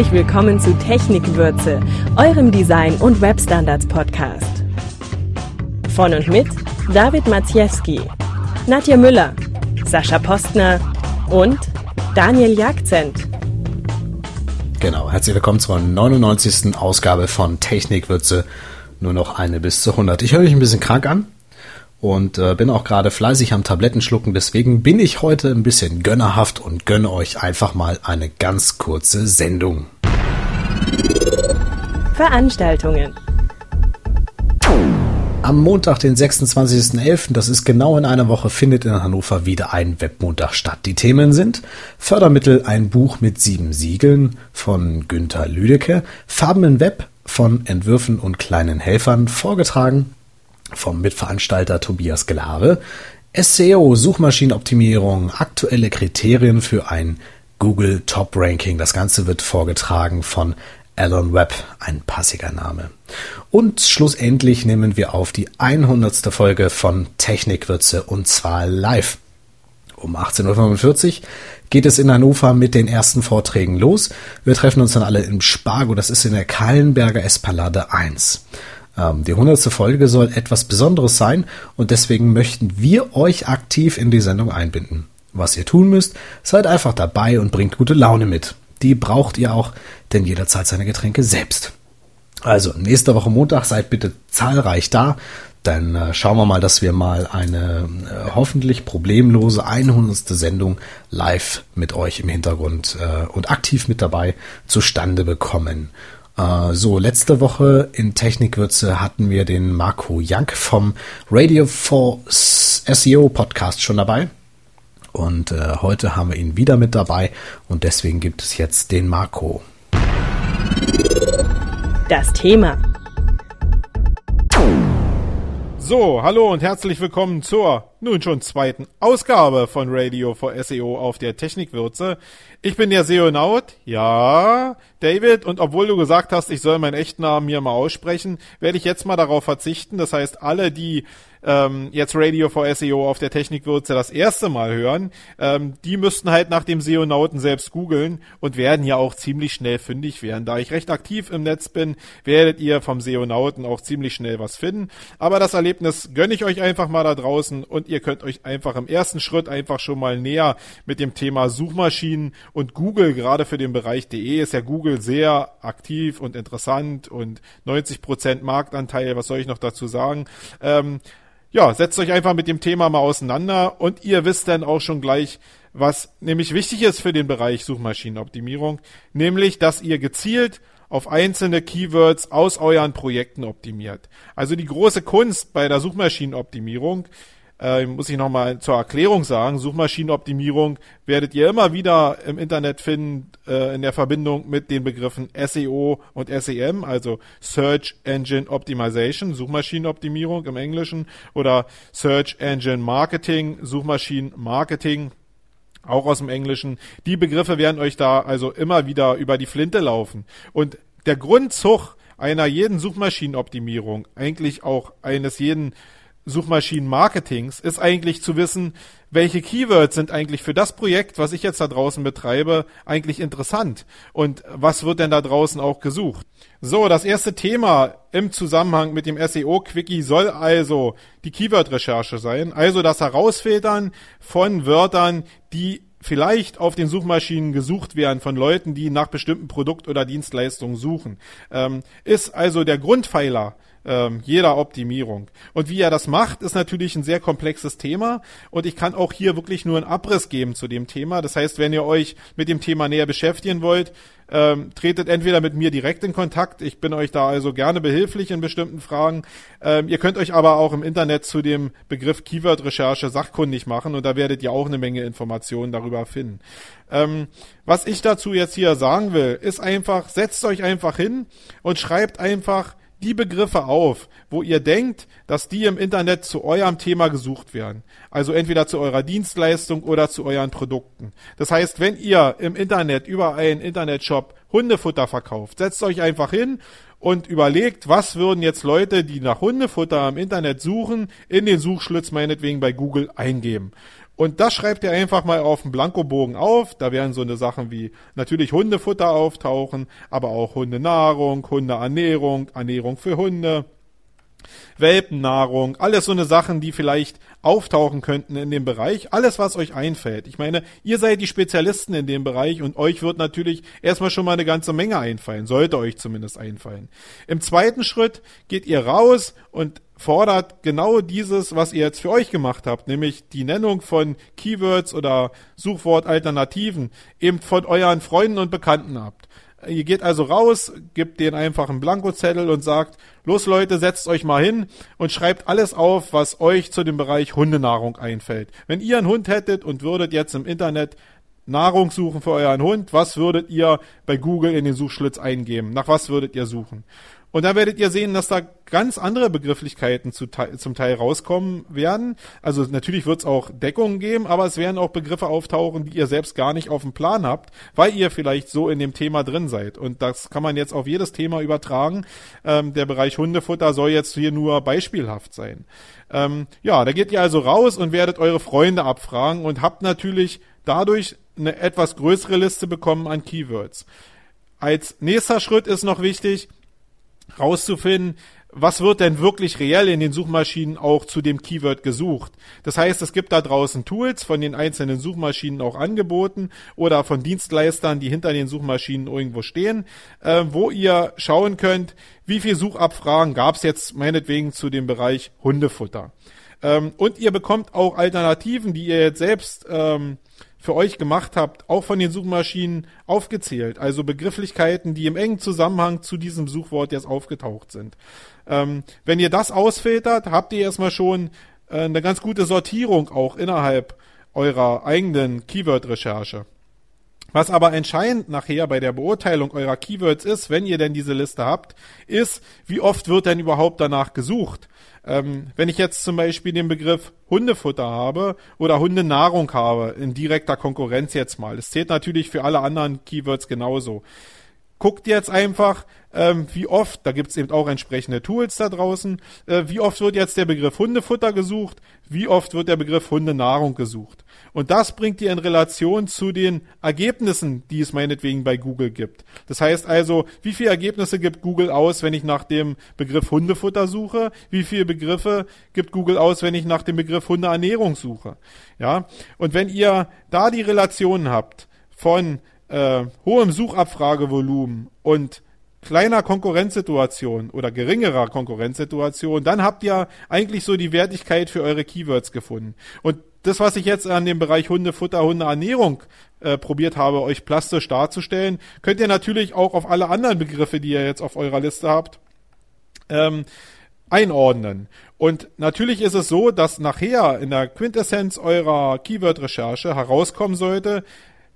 Herzlich willkommen zu Technikwürze, eurem Design- und Webstandards-Podcast. Von und mit David Maciejewski, Nadja Müller, Sascha Postner und Daniel Jagzent. Genau, herzlich willkommen zur 99. Ausgabe von Technikwürze. Nur noch eine bis zu 100. Ich höre mich ein bisschen krank an und äh, bin auch gerade fleißig am Tablettenschlucken. Deswegen bin ich heute ein bisschen gönnerhaft und gönne euch einfach mal eine ganz kurze Sendung. Veranstaltungen. Am Montag, den 26.11., das ist genau in einer Woche, findet in Hannover wieder ein Webmontag statt. Die Themen sind Fördermittel, ein Buch mit sieben Siegeln von Günther Lüdecke, Farben im Web von Entwürfen und kleinen Helfern, vorgetragen vom Mitveranstalter Tobias Gelare, SEO, Suchmaschinenoptimierung, aktuelle Kriterien für ein Google Top Ranking. Das Ganze wird vorgetragen von Alan Webb, ein passiger Name. Und schlussendlich nehmen wir auf die 100. Folge von Technikwürze und zwar live. Um 18.45 Uhr geht es in Hannover mit den ersten Vorträgen los. Wir treffen uns dann alle im Spargo, das ist in der Kallenberger Espalade 1. Ähm, die 100. Folge soll etwas Besonderes sein und deswegen möchten wir euch aktiv in die Sendung einbinden. Was ihr tun müsst, seid einfach dabei und bringt gute Laune mit. Die braucht ihr auch, denn jeder zahlt seine Getränke selbst. Also, nächste Woche Montag seid bitte zahlreich da. Dann äh, schauen wir mal, dass wir mal eine äh, hoffentlich problemlose 100. Sendung live mit euch im Hintergrund äh, und aktiv mit dabei zustande bekommen. Äh, so, letzte Woche in Technikwürze hatten wir den Marco Jank vom Radio for SEO Podcast schon dabei. Und äh, heute haben wir ihn wieder mit dabei und deswegen gibt es jetzt den Marco. Das Thema. So, hallo und herzlich willkommen zur nun schon zweiten Ausgabe von Radio for SEO auf der Technikwürze. Ich bin der SEO-Naut, ja, David, und obwohl du gesagt hast, ich soll meinen echten Namen hier mal aussprechen, werde ich jetzt mal darauf verzichten. Das heißt, alle, die ähm, jetzt Radio for SEO auf der Technikwürze das erste Mal hören, ähm, die müssten halt nach dem SEO-Nauten selbst googeln und werden ja auch ziemlich schnell fündig werden. Da ich recht aktiv im Netz bin, werdet ihr vom SEO-Nauten auch ziemlich schnell was finden. Aber das Erlebnis gönne ich euch einfach mal da draußen und ihr könnt euch einfach im ersten Schritt einfach schon mal näher mit dem Thema Suchmaschinen und Google, gerade für den Bereich DE ist ja Google sehr aktiv und interessant und 90% Marktanteil, was soll ich noch dazu sagen? Ähm, ja, setzt euch einfach mit dem Thema mal auseinander und ihr wisst dann auch schon gleich, was nämlich wichtig ist für den Bereich Suchmaschinenoptimierung, nämlich, dass ihr gezielt auf einzelne Keywords aus euren Projekten optimiert. Also die große Kunst bei der Suchmaschinenoptimierung äh, muss ich nochmal zur Erklärung sagen, Suchmaschinenoptimierung werdet ihr immer wieder im Internet finden äh, in der Verbindung mit den Begriffen SEO und SEM, also Search Engine Optimization, Suchmaschinenoptimierung im Englischen oder Search Engine Marketing, Suchmaschinenmarketing auch aus dem Englischen. Die Begriffe werden euch da also immer wieder über die Flinte laufen. Und der Grundzug einer jeden Suchmaschinenoptimierung, eigentlich auch eines jeden Suchmaschinenmarketings ist eigentlich zu wissen, welche Keywords sind eigentlich für das Projekt, was ich jetzt da draußen betreibe, eigentlich interessant und was wird denn da draußen auch gesucht. So, das erste Thema im Zusammenhang mit dem SEO-Quickie soll also die Keyword-Recherche sein, also das Herausfiltern von Wörtern, die vielleicht auf den Suchmaschinen gesucht werden von Leuten, die nach bestimmten Produkt- oder Dienstleistungen suchen. Ähm, ist also der Grundpfeiler ähm, jeder Optimierung. Und wie er das macht, ist natürlich ein sehr komplexes Thema und ich kann auch hier wirklich nur einen Abriss geben zu dem Thema. Das heißt, wenn ihr euch mit dem Thema näher beschäftigen wollt, ähm, tretet entweder mit mir direkt in Kontakt. Ich bin euch da also gerne behilflich in bestimmten Fragen. Ähm, ihr könnt euch aber auch im Internet zu dem Begriff Keyword-Recherche sachkundig machen und da werdet ihr auch eine Menge Informationen darüber finden. Ähm, was ich dazu jetzt hier sagen will, ist einfach, setzt euch einfach hin und schreibt einfach die Begriffe auf, wo ihr denkt, dass die im Internet zu eurem Thema gesucht werden. Also entweder zu eurer Dienstleistung oder zu euren Produkten. Das heißt, wenn ihr im Internet über einen Internetshop Hundefutter verkauft, setzt euch einfach hin und überlegt, was würden jetzt Leute, die nach Hundefutter im Internet suchen, in den Suchschlitz meinetwegen bei Google eingeben. Und das schreibt ihr einfach mal auf dem Blankobogen auf. Da werden so eine Sachen wie natürlich Hundefutter auftauchen, aber auch Hundenahrung, Hundeernährung, Ernährung für Hunde, Welpennahrung, alles so eine Sachen, die vielleicht auftauchen könnten in dem Bereich. Alles, was euch einfällt. Ich meine, ihr seid die Spezialisten in dem Bereich und euch wird natürlich erstmal schon mal eine ganze Menge einfallen. Sollte euch zumindest einfallen. Im zweiten Schritt geht ihr raus und fordert genau dieses, was ihr jetzt für euch gemacht habt, nämlich die Nennung von Keywords oder Suchwortalternativen eben von euren Freunden und Bekannten habt. Ihr geht also raus, gebt denen einfach einen Blankozettel und sagt, los Leute, setzt euch mal hin und schreibt alles auf, was euch zu dem Bereich Hundenahrung einfällt. Wenn ihr einen Hund hättet und würdet jetzt im Internet Nahrung suchen für euren Hund, was würdet ihr bei Google in den Suchschlitz eingeben? Nach was würdet ihr suchen? Und da werdet ihr sehen, dass da ganz andere Begrifflichkeiten zu, zum Teil rauskommen werden. Also natürlich wird es auch Deckungen geben, aber es werden auch Begriffe auftauchen, die ihr selbst gar nicht auf dem Plan habt, weil ihr vielleicht so in dem Thema drin seid. Und das kann man jetzt auf jedes Thema übertragen. Ähm, der Bereich Hundefutter soll jetzt hier nur beispielhaft sein. Ähm, ja, da geht ihr also raus und werdet eure Freunde abfragen und habt natürlich dadurch eine etwas größere Liste bekommen an Keywords. Als nächster Schritt ist noch wichtig, rauszufinden, was wird denn wirklich reell in den Suchmaschinen auch zu dem Keyword gesucht. Das heißt, es gibt da draußen Tools von den einzelnen Suchmaschinen auch angeboten oder von Dienstleistern, die hinter den Suchmaschinen irgendwo stehen, äh, wo ihr schauen könnt, wie viel Suchabfragen gab es jetzt meinetwegen zu dem Bereich Hundefutter. Ähm, und ihr bekommt auch Alternativen, die ihr jetzt selbst ähm, für euch gemacht habt, auch von den Suchmaschinen aufgezählt. Also Begrifflichkeiten, die im engen Zusammenhang zu diesem Suchwort jetzt aufgetaucht sind. Ähm, wenn ihr das ausfiltert, habt ihr erstmal schon äh, eine ganz gute Sortierung auch innerhalb eurer eigenen Keyword-Recherche. Was aber entscheidend nachher bei der Beurteilung eurer Keywords ist, wenn ihr denn diese Liste habt, ist, wie oft wird denn überhaupt danach gesucht? Ähm, wenn ich jetzt zum Beispiel den Begriff Hundefutter habe oder Hundenahrung habe, in direkter Konkurrenz jetzt mal. Das zählt natürlich für alle anderen Keywords genauso. Guckt jetzt einfach, ähm, wie oft, da gibt's eben auch entsprechende Tools da draußen, äh, wie oft wird jetzt der Begriff Hundefutter gesucht, wie oft wird der Begriff Hundenahrung gesucht. Und das bringt ihr in Relation zu den Ergebnissen, die es meinetwegen bei Google gibt. Das heißt also, wie viele Ergebnisse gibt Google aus, wenn ich nach dem Begriff Hundefutter suche? Wie viele Begriffe gibt Google aus, wenn ich nach dem Begriff Hundeernährung suche? Ja. Und wenn ihr da die Relationen habt von äh, hohem Suchabfragevolumen und kleiner Konkurrenzsituation oder geringerer Konkurrenzsituation, dann habt ihr eigentlich so die Wertigkeit für eure Keywords gefunden. Und das, was ich jetzt an dem Bereich Hundefutter, Hundeernährung äh, probiert habe, euch plastisch darzustellen, könnt ihr natürlich auch auf alle anderen Begriffe, die ihr jetzt auf eurer Liste habt, ähm, einordnen. Und natürlich ist es so, dass nachher in der Quintessenz eurer Keyword-Recherche herauskommen sollte,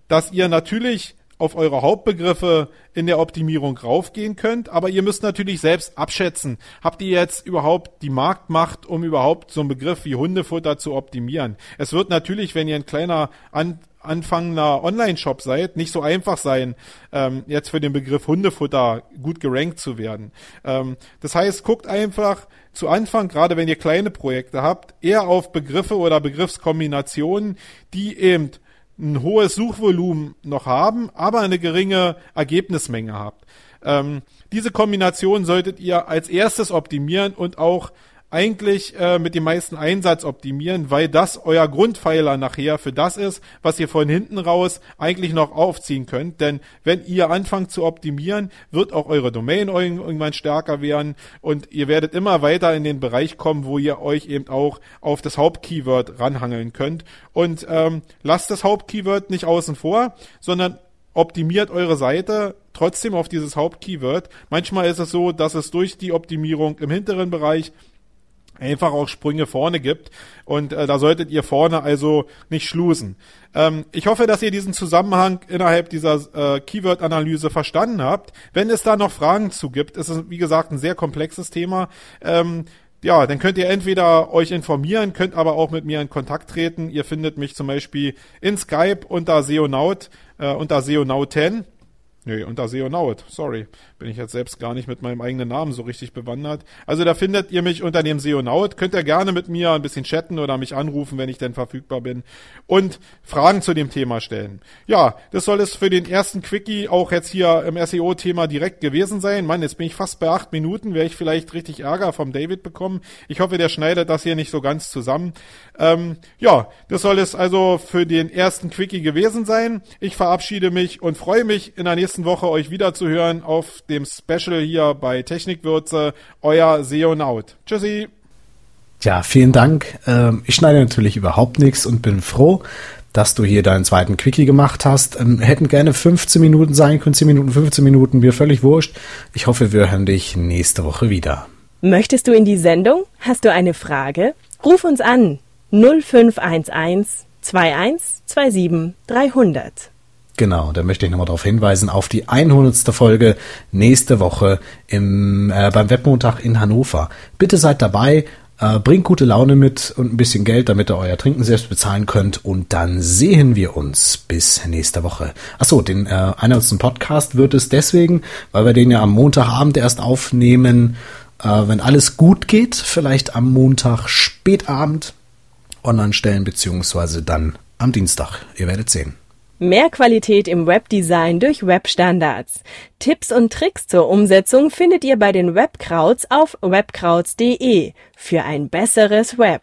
dass ihr natürlich auf eure Hauptbegriffe in der Optimierung raufgehen könnt, aber ihr müsst natürlich selbst abschätzen, habt ihr jetzt überhaupt die Marktmacht, um überhaupt so einen Begriff wie Hundefutter zu optimieren. Es wird natürlich, wenn ihr ein kleiner an anfangender Online-Shop seid, nicht so einfach sein, ähm, jetzt für den Begriff Hundefutter gut gerankt zu werden. Ähm, das heißt, guckt einfach zu Anfang, gerade wenn ihr kleine Projekte habt, eher auf Begriffe oder Begriffskombinationen, die eben ein hohes Suchvolumen noch haben, aber eine geringe Ergebnismenge habt. Ähm, diese Kombination solltet ihr als erstes optimieren und auch eigentlich äh, mit dem meisten Einsatz optimieren, weil das euer Grundpfeiler nachher für das ist, was ihr von hinten raus eigentlich noch aufziehen könnt. Denn wenn ihr anfangt zu optimieren, wird auch eure Domain irgendwann stärker werden und ihr werdet immer weiter in den Bereich kommen, wo ihr euch eben auch auf das Hauptkeyword ranhangeln könnt. Und ähm, lasst das Hauptkeyword nicht außen vor, sondern optimiert eure Seite trotzdem auf dieses Hauptkeyword. Manchmal ist es so, dass es durch die Optimierung im hinteren Bereich einfach auch Sprünge vorne gibt. Und äh, da solltet ihr vorne also nicht schlusen. Ähm, ich hoffe, dass ihr diesen Zusammenhang innerhalb dieser äh, Keyword-Analyse verstanden habt. Wenn es da noch Fragen zu gibt, ist es wie gesagt ein sehr komplexes Thema. Ähm, ja, dann könnt ihr entweder euch informieren, könnt aber auch mit mir in Kontakt treten. Ihr findet mich zum Beispiel in Skype unter Seonaut, äh, unter Seonaut10. Nee, unter Seonaut, sorry. Bin ich jetzt selbst gar nicht mit meinem eigenen Namen so richtig bewandert. Also da findet ihr mich unter dem Seonaut. Könnt ihr gerne mit mir ein bisschen chatten oder mich anrufen, wenn ich denn verfügbar bin und Fragen zu dem Thema stellen. Ja, das soll es für den ersten Quickie auch jetzt hier im SEO-Thema direkt gewesen sein. Mann, jetzt bin ich fast bei acht Minuten, werde ich vielleicht richtig Ärger vom David bekommen. Ich hoffe, der schneidet das hier nicht so ganz zusammen. Ähm, ja, das soll es also für den ersten Quickie gewesen sein. Ich verabschiede mich und freue mich in der nächsten Woche euch wieder zu hören auf dem Special hier bei Technikwürze. Euer Seonaut. Tschüssi. Ja, vielen Dank. Ähm, ich schneide natürlich überhaupt nichts und bin froh, dass du hier deinen zweiten Quickie gemacht hast. Ähm, hätten gerne 15 Minuten sein können, 10 Minuten, 15 Minuten, mir völlig wurscht. Ich hoffe, wir hören dich nächste Woche wieder. Möchtest du in die Sendung? Hast du eine Frage? Ruf uns an 0511 2127 300. Genau, da möchte ich nochmal darauf hinweisen, auf die 100. Folge nächste Woche im, äh, beim Webmontag in Hannover. Bitte seid dabei, äh, bringt gute Laune mit und ein bisschen Geld, damit ihr euer Trinken selbst bezahlen könnt und dann sehen wir uns bis nächste Woche. Achso, den äh, 100. Podcast wird es deswegen, weil wir den ja am Montagabend erst aufnehmen, äh, wenn alles gut geht, vielleicht am Montag spätabend online stellen, beziehungsweise dann am Dienstag. Ihr werdet sehen. Mehr Qualität im Webdesign durch Webstandards. Tipps und Tricks zur Umsetzung findet ihr bei den Webkrauts auf webkrauts.de für ein besseres Web.